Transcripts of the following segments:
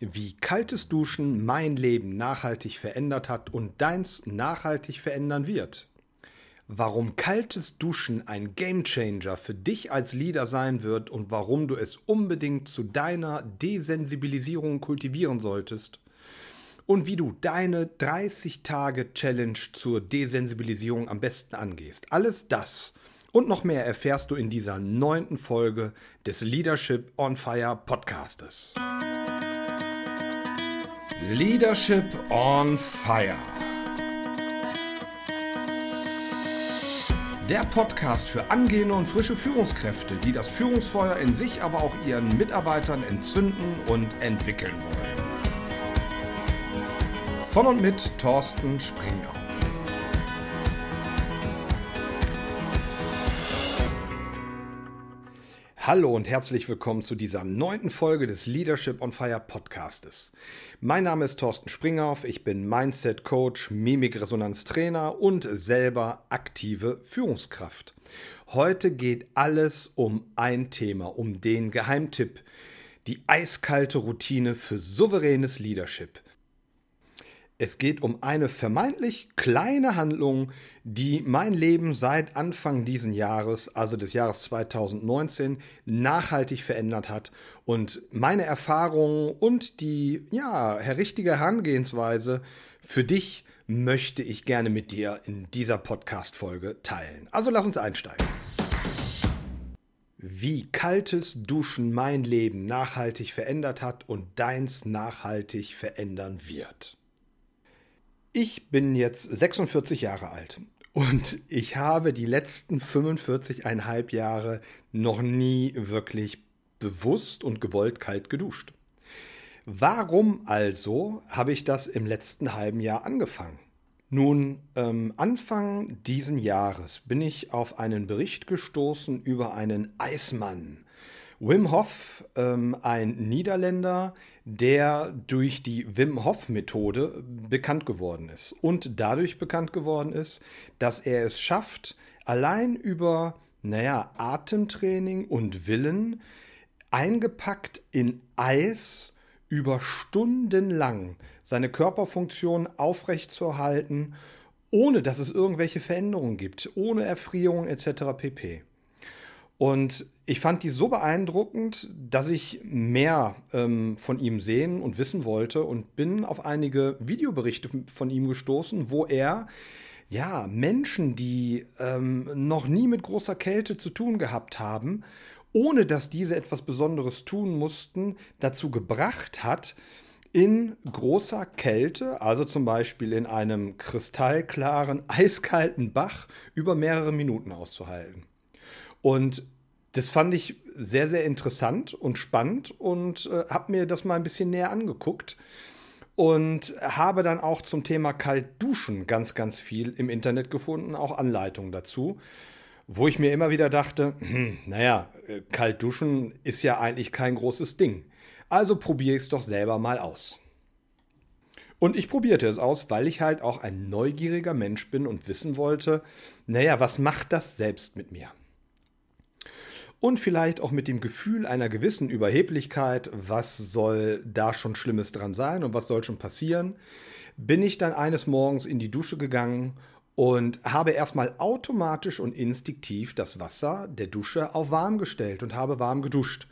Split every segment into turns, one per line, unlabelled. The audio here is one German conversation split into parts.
wie kaltes Duschen mein Leben nachhaltig verändert hat und deins nachhaltig verändern wird. Warum kaltes Duschen ein Gamechanger für dich als Leader sein wird und warum du es unbedingt zu deiner Desensibilisierung kultivieren solltest. Und wie du deine 30-Tage-Challenge zur Desensibilisierung am besten angehst. Alles das und noch mehr erfährst du in dieser neunten Folge des Leadership on Fire Podcastes. Leadership on Fire. Der Podcast für angehende und frische Führungskräfte, die das Führungsfeuer in sich, aber auch ihren Mitarbeitern entzünden und entwickeln wollen. Von und mit Thorsten Springer. Hallo und herzlich willkommen zu dieser neunten Folge des Leadership on Fire Podcastes. Mein Name ist Thorsten Springhoff, ich bin Mindset Coach, Mimikresonanz Trainer und selber aktive Führungskraft. Heute geht alles um ein Thema, um den Geheimtipp, die eiskalte Routine für souveränes Leadership. Es geht um eine vermeintlich kleine Handlung, die mein Leben seit Anfang diesen Jahres, also des Jahres 2019, nachhaltig verändert hat und meine Erfahrungen und die ja, richtige Herangehensweise für dich möchte ich gerne mit dir in dieser Podcast Folge teilen. Also lass uns einsteigen. Wie kaltes Duschen mein Leben nachhaltig verändert hat und deins nachhaltig verändern wird. Ich bin jetzt 46 Jahre alt und ich habe die letzten 45,5 Jahre noch nie wirklich bewusst und gewollt kalt geduscht. Warum also habe ich das im letzten halben Jahr angefangen? Nun, ähm, Anfang diesen Jahres bin ich auf einen Bericht gestoßen über einen Eismann. Wim Hof, ähm, ein Niederländer, der durch die Wim Hof-Methode bekannt geworden ist und dadurch bekannt geworden ist, dass er es schafft, allein über, naja, Atemtraining und Willen, eingepackt in Eis, über Stunden lang seine Körperfunktion aufrechtzuerhalten, ohne dass es irgendwelche Veränderungen gibt, ohne Erfrierung etc. pp. Und ich fand die so beeindruckend, dass ich mehr ähm, von ihm sehen und wissen wollte und bin auf einige Videoberichte von ihm gestoßen, wo er ja Menschen, die ähm, noch nie mit großer Kälte zu tun gehabt haben, ohne dass diese etwas Besonderes tun mussten, dazu gebracht hat, in großer Kälte, also zum Beispiel in einem kristallklaren, eiskalten Bach, über mehrere Minuten auszuhalten. Und das fand ich sehr, sehr interessant und spannend und äh, habe mir das mal ein bisschen näher angeguckt und habe dann auch zum Thema Kaltduschen ganz, ganz viel im Internet gefunden, auch Anleitungen dazu, wo ich mir immer wieder dachte, hm, naja, äh, Kaltduschen ist ja eigentlich kein großes Ding. Also probiere ich es doch selber mal aus. Und ich probierte es aus, weil ich halt auch ein neugieriger Mensch bin und wissen wollte, naja, was macht das selbst mit mir? Und vielleicht auch mit dem Gefühl einer gewissen Überheblichkeit, was soll da schon Schlimmes dran sein und was soll schon passieren, bin ich dann eines Morgens in die Dusche gegangen und habe erstmal automatisch und instinktiv das Wasser der Dusche auf warm gestellt und habe warm geduscht.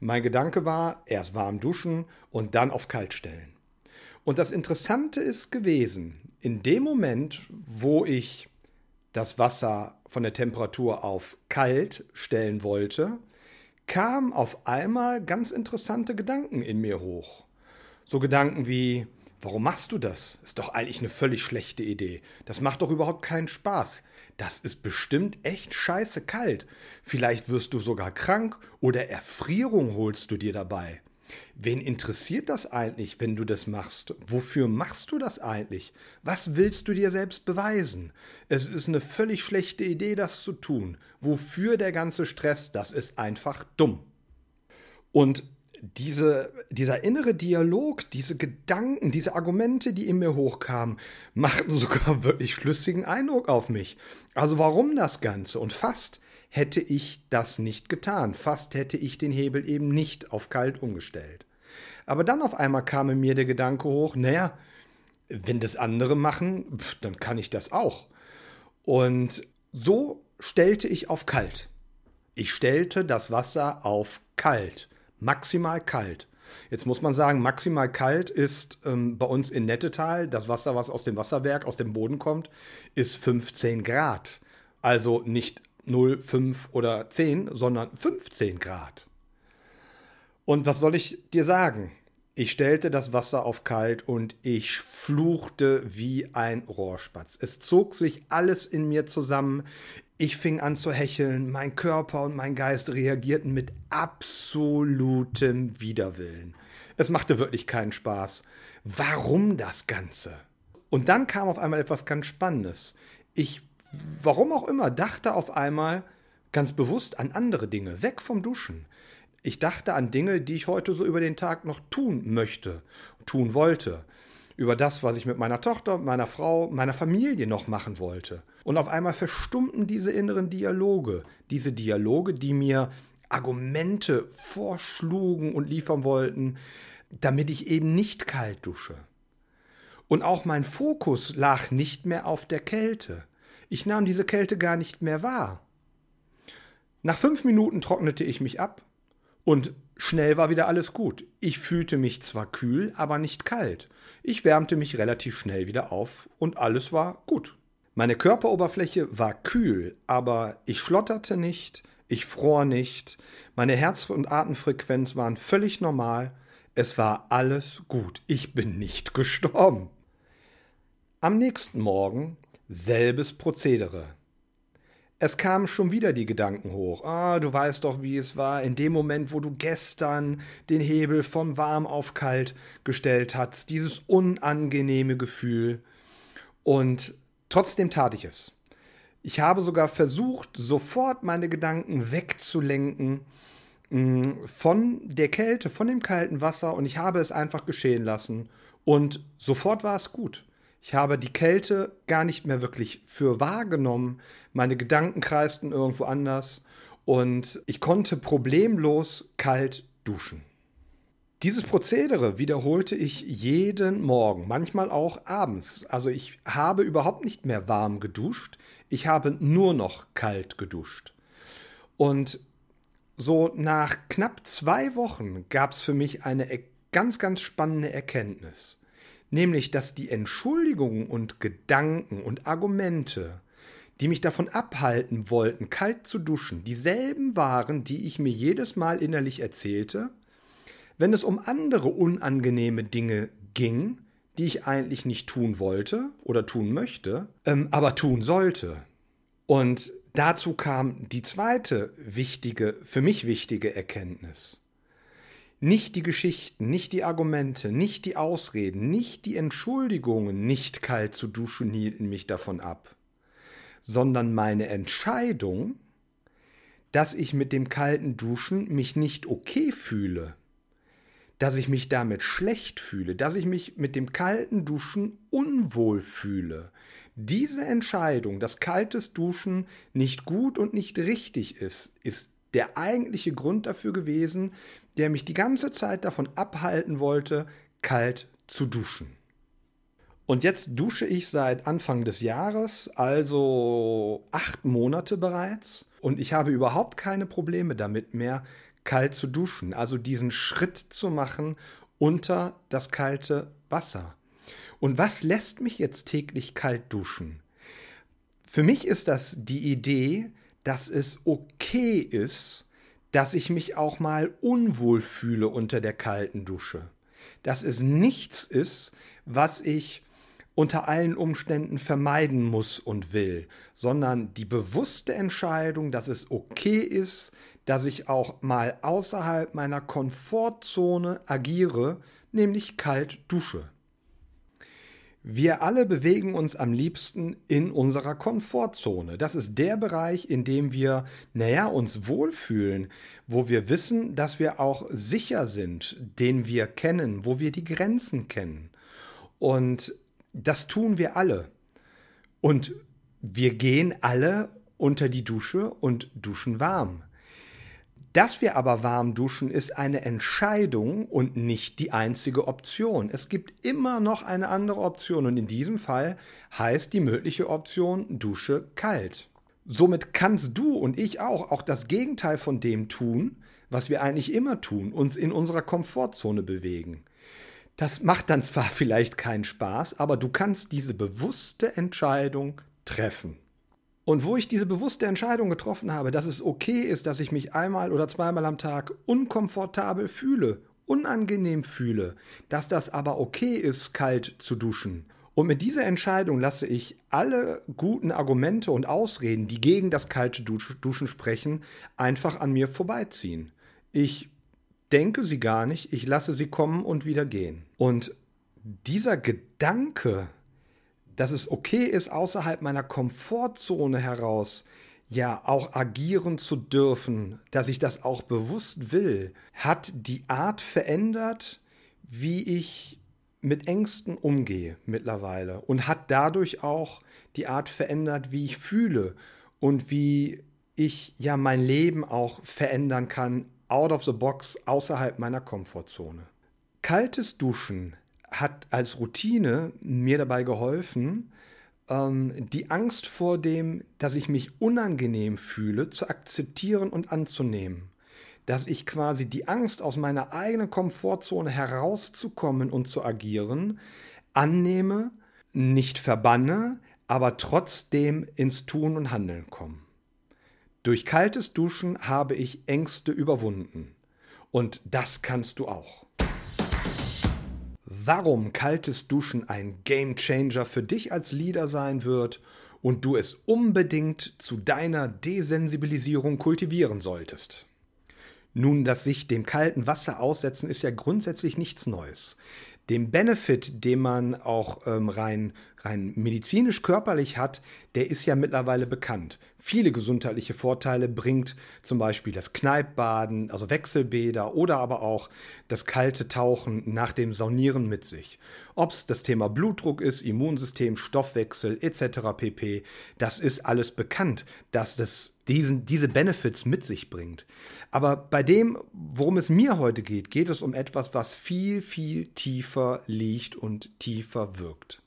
Mein Gedanke war, erst warm duschen und dann auf kalt stellen. Und das Interessante ist gewesen, in dem Moment, wo ich das Wasser von der Temperatur auf kalt stellen wollte, kamen auf einmal ganz interessante Gedanken in mir hoch. So Gedanken wie, warum machst du das? Ist doch eigentlich eine völlig schlechte Idee. Das macht doch überhaupt keinen Spaß. Das ist bestimmt echt scheiße kalt. Vielleicht wirst du sogar krank oder Erfrierung holst du dir dabei. Wen interessiert das eigentlich, wenn du das machst? Wofür machst du das eigentlich? Was willst du dir selbst beweisen? Es ist eine völlig schlechte Idee, das zu tun. Wofür der ganze Stress? Das ist einfach dumm. Und diese, dieser innere Dialog, diese Gedanken, diese Argumente, die in mir hochkamen, machten sogar wirklich schlüssigen Eindruck auf mich. Also warum das Ganze? Und fast hätte ich das nicht getan. Fast hätte ich den Hebel eben nicht auf kalt umgestellt. Aber dann auf einmal kam mir der Gedanke hoch, naja, wenn das andere machen, dann kann ich das auch. Und so stellte ich auf kalt. Ich stellte das Wasser auf kalt, maximal kalt. Jetzt muss man sagen, maximal kalt ist ähm, bei uns in Nettetal, das Wasser, was aus dem Wasserwerk, aus dem Boden kommt, ist 15 Grad. Also nicht 0, 5 oder 10, sondern 15 Grad. Und was soll ich dir sagen? Ich stellte das Wasser auf kalt und ich fluchte wie ein Rohrspatz. Es zog sich alles in mir zusammen. Ich fing an zu hecheln, mein Körper und mein Geist reagierten mit absolutem Widerwillen. Es machte wirklich keinen Spaß. Warum das Ganze? Und dann kam auf einmal etwas ganz Spannendes. Ich, warum auch immer, dachte auf einmal ganz bewusst an andere Dinge, weg vom Duschen. Ich dachte an Dinge, die ich heute so über den Tag noch tun möchte, tun wollte. Über das, was ich mit meiner Tochter, meiner Frau, meiner Familie noch machen wollte. Und auf einmal verstummten diese inneren Dialoge. Diese Dialoge, die mir Argumente vorschlugen und liefern wollten, damit ich eben nicht kalt dusche. Und auch mein Fokus lag nicht mehr auf der Kälte. Ich nahm diese Kälte gar nicht mehr wahr. Nach fünf Minuten trocknete ich mich ab und schnell war wieder alles gut. Ich fühlte mich zwar kühl, aber nicht kalt. Ich wärmte mich relativ schnell wieder auf und alles war gut. Meine Körperoberfläche war kühl, aber ich schlotterte nicht, ich fror nicht, meine Herz- und Atemfrequenz waren völlig normal, es war alles gut, ich bin nicht gestorben. Am nächsten Morgen selbes Prozedere. Es kamen schon wieder die Gedanken hoch. Ah, du weißt doch, wie es war, in dem Moment, wo du gestern den Hebel von warm auf kalt gestellt hast, dieses unangenehme Gefühl. Und trotzdem tat ich es. Ich habe sogar versucht, sofort meine Gedanken wegzulenken mm, von der Kälte, von dem kalten Wasser und ich habe es einfach geschehen lassen. Und sofort war es gut. Ich habe die Kälte gar nicht mehr wirklich für wahrgenommen. Meine Gedanken kreisten irgendwo anders und ich konnte problemlos kalt duschen. Dieses Prozedere wiederholte ich jeden Morgen, manchmal auch abends. Also ich habe überhaupt nicht mehr warm geduscht, ich habe nur noch kalt geduscht. Und so nach knapp zwei Wochen gab es für mich eine ganz, ganz spannende Erkenntnis nämlich dass die Entschuldigungen und Gedanken und Argumente, die mich davon abhalten wollten, kalt zu duschen, dieselben waren, die ich mir jedes Mal innerlich erzählte, wenn es um andere unangenehme Dinge ging, die ich eigentlich nicht tun wollte oder tun möchte, ähm, aber tun sollte. Und dazu kam die zweite wichtige, für mich wichtige Erkenntnis. Nicht die Geschichten, nicht die Argumente, nicht die Ausreden, nicht die Entschuldigungen, nicht kalt zu duschen hielten mich davon ab, sondern meine Entscheidung, dass ich mit dem kalten Duschen mich nicht okay fühle, dass ich mich damit schlecht fühle, dass ich mich mit dem kalten Duschen unwohl fühle. Diese Entscheidung, dass kaltes Duschen nicht gut und nicht richtig ist, ist der eigentliche Grund dafür gewesen, der mich die ganze Zeit davon abhalten wollte, kalt zu duschen. Und jetzt dusche ich seit Anfang des Jahres, also acht Monate bereits. Und ich habe überhaupt keine Probleme damit mehr, kalt zu duschen. Also diesen Schritt zu machen unter das kalte Wasser. Und was lässt mich jetzt täglich kalt duschen? Für mich ist das die Idee, dass es okay ist, dass ich mich auch mal unwohl fühle unter der kalten Dusche. Dass es nichts ist, was ich unter allen Umständen vermeiden muss und will, sondern die bewusste Entscheidung, dass es okay ist, dass ich auch mal außerhalb meiner Komfortzone agiere, nämlich kalt dusche. Wir alle bewegen uns am liebsten in unserer Komfortzone. Das ist der Bereich, in dem wir, naja, uns wohlfühlen, wo wir wissen, dass wir auch sicher sind, den wir kennen, wo wir die Grenzen kennen. Und das tun wir alle. Und wir gehen alle unter die Dusche und duschen warm. Dass wir aber warm duschen, ist eine Entscheidung und nicht die einzige Option. Es gibt immer noch eine andere Option und in diesem Fall heißt die mögliche Option Dusche kalt. Somit kannst du und ich auch auch das Gegenteil von dem tun, was wir eigentlich immer tun, uns in unserer Komfortzone bewegen. Das macht dann zwar vielleicht keinen Spaß, aber du kannst diese bewusste Entscheidung treffen. Und wo ich diese bewusste Entscheidung getroffen habe, dass es okay ist, dass ich mich einmal oder zweimal am Tag unkomfortabel fühle, unangenehm fühle, dass das aber okay ist, kalt zu duschen. Und mit dieser Entscheidung lasse ich alle guten Argumente und Ausreden, die gegen das kalte Duschen sprechen, einfach an mir vorbeiziehen. Ich denke sie gar nicht, ich lasse sie kommen und wieder gehen. Und dieser Gedanke, dass es okay ist, außerhalb meiner Komfortzone heraus ja auch agieren zu dürfen, dass ich das auch bewusst will, hat die Art verändert, wie ich mit Ängsten umgehe mittlerweile und hat dadurch auch die Art verändert, wie ich fühle und wie ich ja mein Leben auch verändern kann, out of the box, außerhalb meiner Komfortzone. Kaltes Duschen hat als Routine mir dabei geholfen, ähm, die Angst vor dem, dass ich mich unangenehm fühle, zu akzeptieren und anzunehmen. Dass ich quasi die Angst, aus meiner eigenen Komfortzone herauszukommen und zu agieren, annehme, nicht verbanne, aber trotzdem ins Tun und Handeln komme. Durch kaltes Duschen habe ich Ängste überwunden. Und das kannst du auch warum kaltes Duschen ein Game Changer für dich als Leader sein wird und du es unbedingt zu deiner Desensibilisierung kultivieren solltest. Nun, das sich dem kalten Wasser aussetzen ist ja grundsätzlich nichts Neues. Dem Benefit, den man auch ähm, rein, rein medizinisch körperlich hat, der ist ja mittlerweile bekannt. Viele gesundheitliche Vorteile bringt zum Beispiel das Kneippbaden, also Wechselbäder oder aber auch das kalte Tauchen nach dem Saunieren mit sich. Ob es das Thema Blutdruck ist, Immunsystem, Stoffwechsel etc. pp. Das ist alles bekannt, dass das diesen, diese Benefits mit sich bringt. Aber bei dem, worum es mir heute geht, geht es um etwas, was viel, viel tiefer liegt und tiefer wirkt.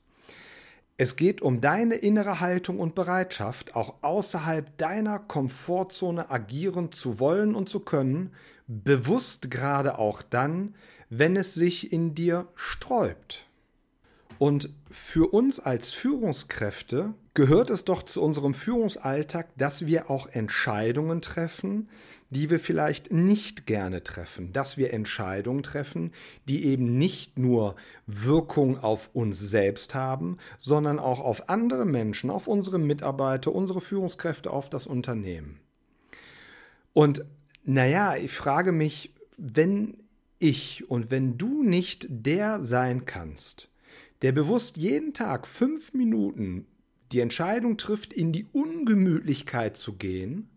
Es geht um deine innere Haltung und Bereitschaft, auch außerhalb deiner Komfortzone agieren zu wollen und zu können, bewusst gerade auch dann, wenn es sich in dir sträubt. Und für uns als Führungskräfte gehört es doch zu unserem Führungsalltag, dass wir auch Entscheidungen treffen, die wir vielleicht nicht gerne treffen, dass wir Entscheidungen treffen, die eben nicht nur Wirkung auf uns selbst haben, sondern auch auf andere Menschen, auf unsere Mitarbeiter, unsere Führungskräfte, auf das Unternehmen. Und naja, ich frage mich, wenn ich und wenn du nicht der sein kannst, der bewusst jeden Tag fünf Minuten die Entscheidung trifft, in die Ungemütlichkeit zu gehen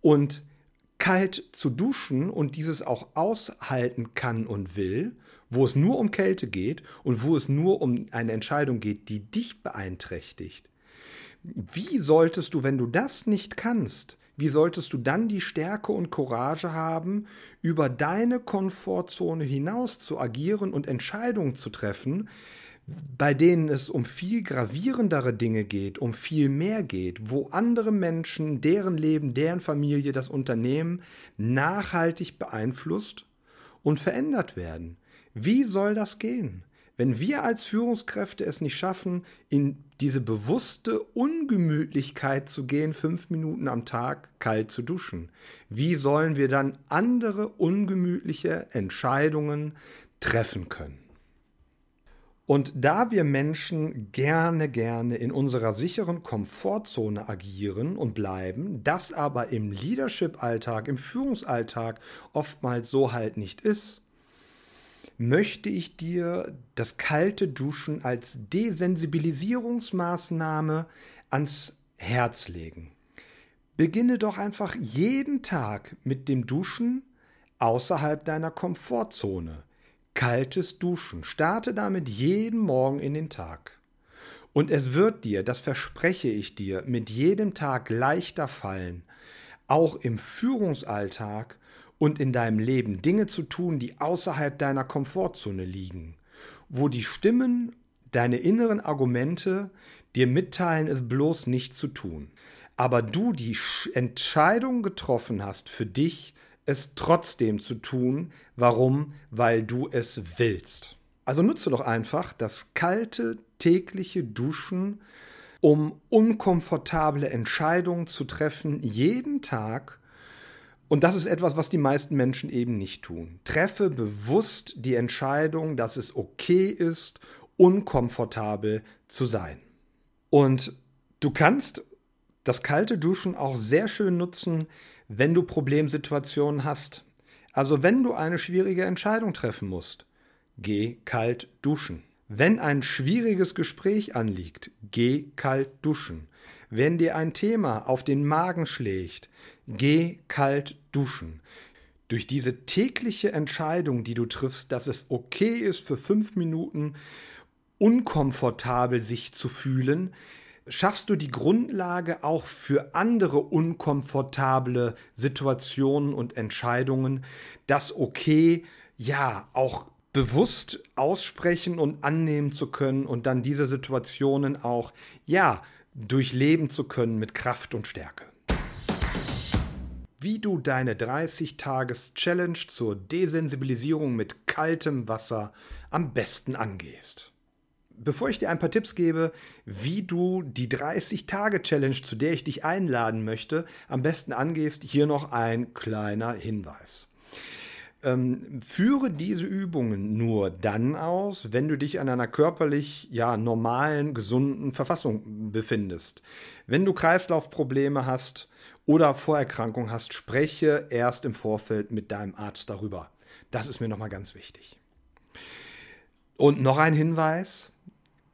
und kalt zu duschen und dieses auch aushalten kann und will, wo es nur um Kälte geht und wo es nur um eine Entscheidung geht, die dich beeinträchtigt. Wie solltest du, wenn du das nicht kannst, wie solltest du dann die Stärke und Courage haben, über deine Komfortzone hinaus zu agieren und Entscheidungen zu treffen, bei denen es um viel gravierendere Dinge geht, um viel mehr geht, wo andere Menschen, deren Leben, deren Familie, das Unternehmen nachhaltig beeinflusst und verändert werden. Wie soll das gehen? Wenn wir als Führungskräfte es nicht schaffen, in diese bewusste Ungemütlichkeit zu gehen, fünf Minuten am Tag kalt zu duschen, wie sollen wir dann andere ungemütliche Entscheidungen treffen können? Und da wir Menschen gerne, gerne in unserer sicheren Komfortzone agieren und bleiben, das aber im Leadership-Alltag, im Führungsalltag oftmals so halt nicht ist, möchte ich dir das kalte Duschen als Desensibilisierungsmaßnahme ans Herz legen. Beginne doch einfach jeden Tag mit dem Duschen außerhalb deiner Komfortzone kaltes Duschen. Starte damit jeden Morgen in den Tag. Und es wird dir, das verspreche ich dir, mit jedem Tag leichter fallen, auch im Führungsalltag und in deinem Leben Dinge zu tun, die außerhalb deiner Komfortzone liegen, wo die Stimmen, deine inneren Argumente dir mitteilen, es bloß nicht zu tun. Aber du die Entscheidung getroffen hast für dich, es trotzdem zu tun. Warum? Weil du es willst. Also nutze doch einfach das kalte tägliche Duschen, um unkomfortable Entscheidungen zu treffen, jeden Tag. Und das ist etwas, was die meisten Menschen eben nicht tun. Treffe bewusst die Entscheidung, dass es okay ist, unkomfortabel zu sein. Und du kannst das kalte Duschen auch sehr schön nutzen, wenn du Problemsituationen hast. Also wenn du eine schwierige Entscheidung treffen musst, geh kalt duschen. Wenn ein schwieriges Gespräch anliegt, geh kalt duschen. Wenn dir ein Thema auf den Magen schlägt, geh kalt duschen. Durch diese tägliche Entscheidung, die du triffst, dass es okay ist, für fünf Minuten unkomfortabel sich zu fühlen, schaffst du die Grundlage auch für andere unkomfortable Situationen und Entscheidungen, das okay, ja, auch bewusst aussprechen und annehmen zu können und dann diese Situationen auch, ja, durchleben zu können mit Kraft und Stärke. Wie du deine 30-Tages-Challenge zur Desensibilisierung mit kaltem Wasser am besten angehst bevor ich dir ein paar Tipps gebe, wie du die 30-Tage-Challenge, zu der ich dich einladen möchte, am besten angehst, hier noch ein kleiner Hinweis. Ähm, führe diese Übungen nur dann aus, wenn du dich an einer körperlich ja normalen, gesunden Verfassung befindest. Wenn du Kreislaufprobleme hast oder Vorerkrankungen hast, spreche erst im Vorfeld mit deinem Arzt darüber. Das ist mir nochmal ganz wichtig. Und noch ein Hinweis,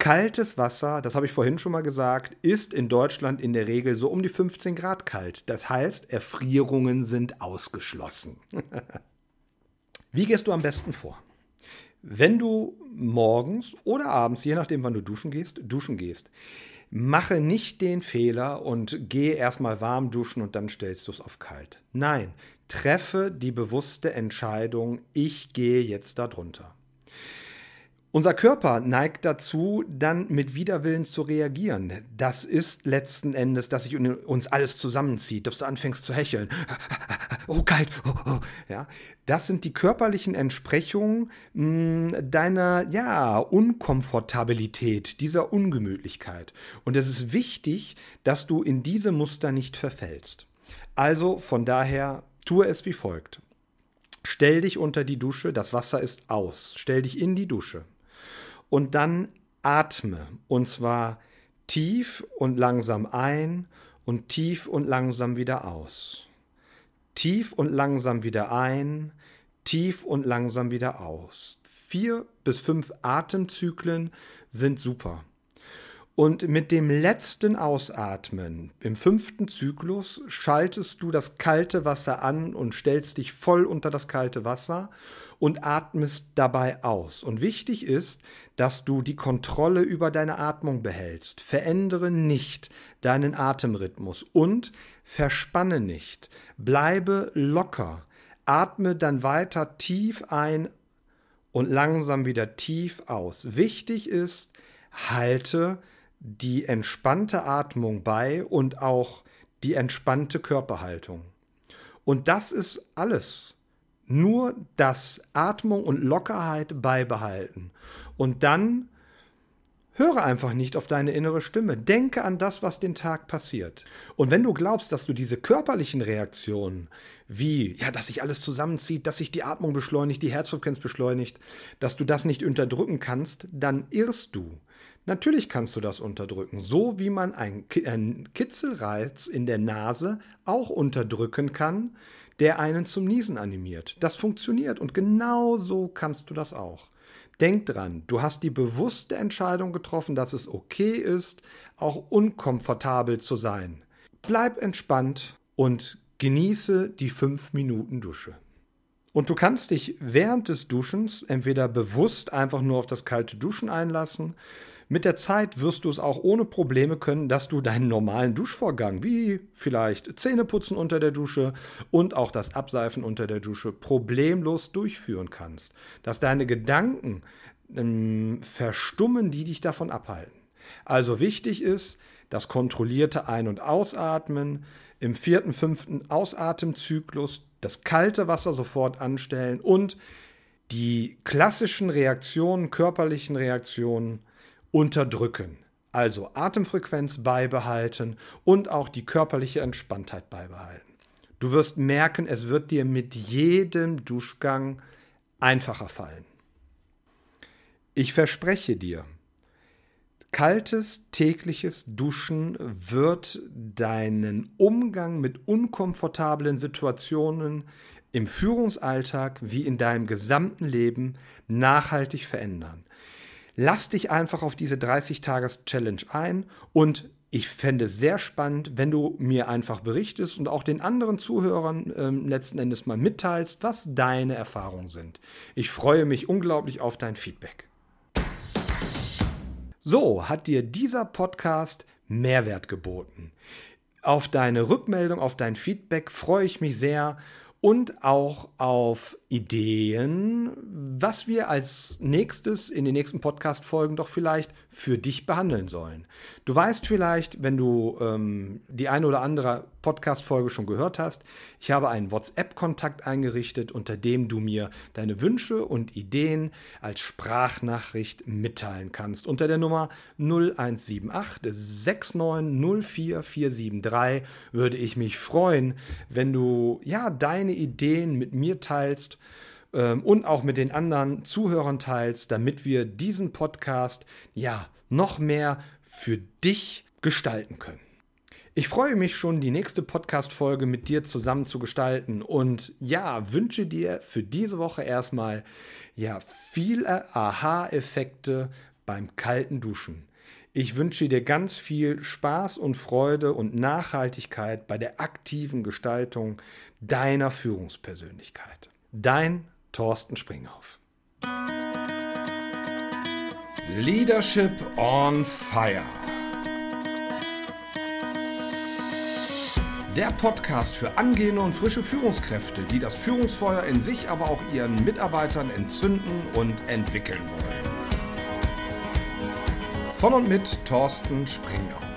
Kaltes Wasser, das habe ich vorhin schon mal gesagt, ist in Deutschland in der Regel so um die 15 Grad kalt. Das heißt, Erfrierungen sind ausgeschlossen. Wie gehst du am besten vor? Wenn du morgens oder abends, je nachdem wann du duschen gehst, duschen gehst, mache nicht den Fehler und gehe erstmal warm duschen und dann stellst du es auf kalt. Nein, treffe die bewusste Entscheidung, ich gehe jetzt darunter. Unser Körper neigt dazu, dann mit Widerwillen zu reagieren. Das ist letzten Endes, dass sich uns alles zusammenzieht, dass du anfängst zu hecheln. Oh, kalt. Oh, oh. Ja, das sind die körperlichen Entsprechungen mh, hm, deiner ja, Unkomfortabilität, dieser Ungemütlichkeit. Und es ist wichtig, dass du in diese Muster nicht verfällst. Also von daher tue es wie folgt. Stell dich unter die Dusche, das Wasser ist aus. Stell dich in die Dusche und dann atme. Und zwar tief und langsam ein und tief und langsam wieder aus. Tief und langsam wieder ein, tief und langsam wieder aus. Vier bis fünf Atemzyklen sind super. Und mit dem letzten Ausatmen im fünften Zyklus schaltest du das kalte Wasser an und stellst dich voll unter das kalte Wasser und atmest dabei aus. Und wichtig ist, dass du die Kontrolle über deine Atmung behältst. Verändere nicht deinen Atemrhythmus und verspanne nicht. Bleibe locker. Atme dann weiter tief ein und langsam wieder tief aus. Wichtig ist, halte die entspannte Atmung bei und auch die entspannte Körperhaltung. Und das ist alles. Nur das Atmung und Lockerheit beibehalten. Und dann höre einfach nicht auf deine innere Stimme. Denke an das, was den Tag passiert. Und wenn du glaubst, dass du diese körperlichen Reaktionen, wie, ja, dass sich alles zusammenzieht, dass sich die Atmung beschleunigt, die Herzfrequenz beschleunigt, dass du das nicht unterdrücken kannst, dann irrst du. Natürlich kannst du das unterdrücken, so wie man einen Kitzelreiz in der Nase auch unterdrücken kann, der einen zum Niesen animiert. Das funktioniert und genau so kannst du das auch. Denk dran, du hast die bewusste Entscheidung getroffen, dass es okay ist, auch unkomfortabel zu sein. Bleib entspannt und genieße die 5 Minuten Dusche. Und du kannst dich während des Duschens entweder bewusst einfach nur auf das kalte Duschen einlassen, Mit der Zeit wirst du es auch ohne Probleme können, dass du deinen normalen Duschvorgang, wie vielleicht Zähneputzen unter der Dusche und auch das Abseifen unter der Dusche, problemlos durchführen kannst. Dass deine Gedanken ähm, verstummen, die dich davon abhalten. Also wichtig ist das kontrollierte Ein- und Ausatmen, im vierten, fünften Ausatemzyklus das kalte Wasser sofort anstellen und die klassischen Reaktionen, körperlichen Reaktionen unterdrücken. Also Atemfrequenz beibehalten und auch die körperliche Entspanntheit beibehalten. Du wirst merken, es wird dir mit jedem Duschgang einfacher fallen. Ich verspreche dir, kaltes tägliches Duschen wird deinen Umgang mit unkomfortablen Situationen im Führungsalltag wie in deinem gesamten Leben nachhaltig verändern. Lass dich einfach auf diese 30-Tages-Challenge ein und ich fände es sehr spannend, wenn du mir einfach berichtest und auch den anderen Zuhörern äh, letzten Endes mal mitteilst, was deine Erfahrungen sind. Ich freue mich unglaublich auf dein Feedback. So, hat dir dieser Podcast Mehrwert geboten? Auf deine Rückmeldung, auf dein Feedback freue ich mich sehr und auch auf Ideen, was wir als nächstes in den nächsten Podcast-Folgen doch vielleicht für dich behandeln sollen. Du weißt vielleicht, wenn du ähm, die eine oder andere Podcast-Folge schon gehört hast, ich habe einen WhatsApp-Kontakt eingerichtet, unter dem du mir deine Wünsche und Ideen als Sprachnachricht mitteilen kannst. Unter der Nummer 0178 6904 473 würde ich mich freuen, wenn du ja deine Ideen mit mir teilst ähm, und auch mit den anderen Zuhörern teilst, damit wir diesen Podcast ja noch mehr für dich gestalten können. Ich freue mich schon, die nächste Podcast-Folge mit dir zusammen zu gestalten und ja, wünsche dir für diese Woche erstmal ja viele Aha-Effekte beim kalten Duschen. Ich wünsche dir ganz viel Spaß und Freude und Nachhaltigkeit bei der aktiven Gestaltung deiner Führungspersönlichkeit. Dein Thorsten Springhoff.
Leadership on Fire. Der Podcast für angehende und frische Führungskräfte, die das Führungsfeuer in sich, aber auch ihren Mitarbeitern entzünden und entwickeln wollen. Von und mit Thorsten Springhoff.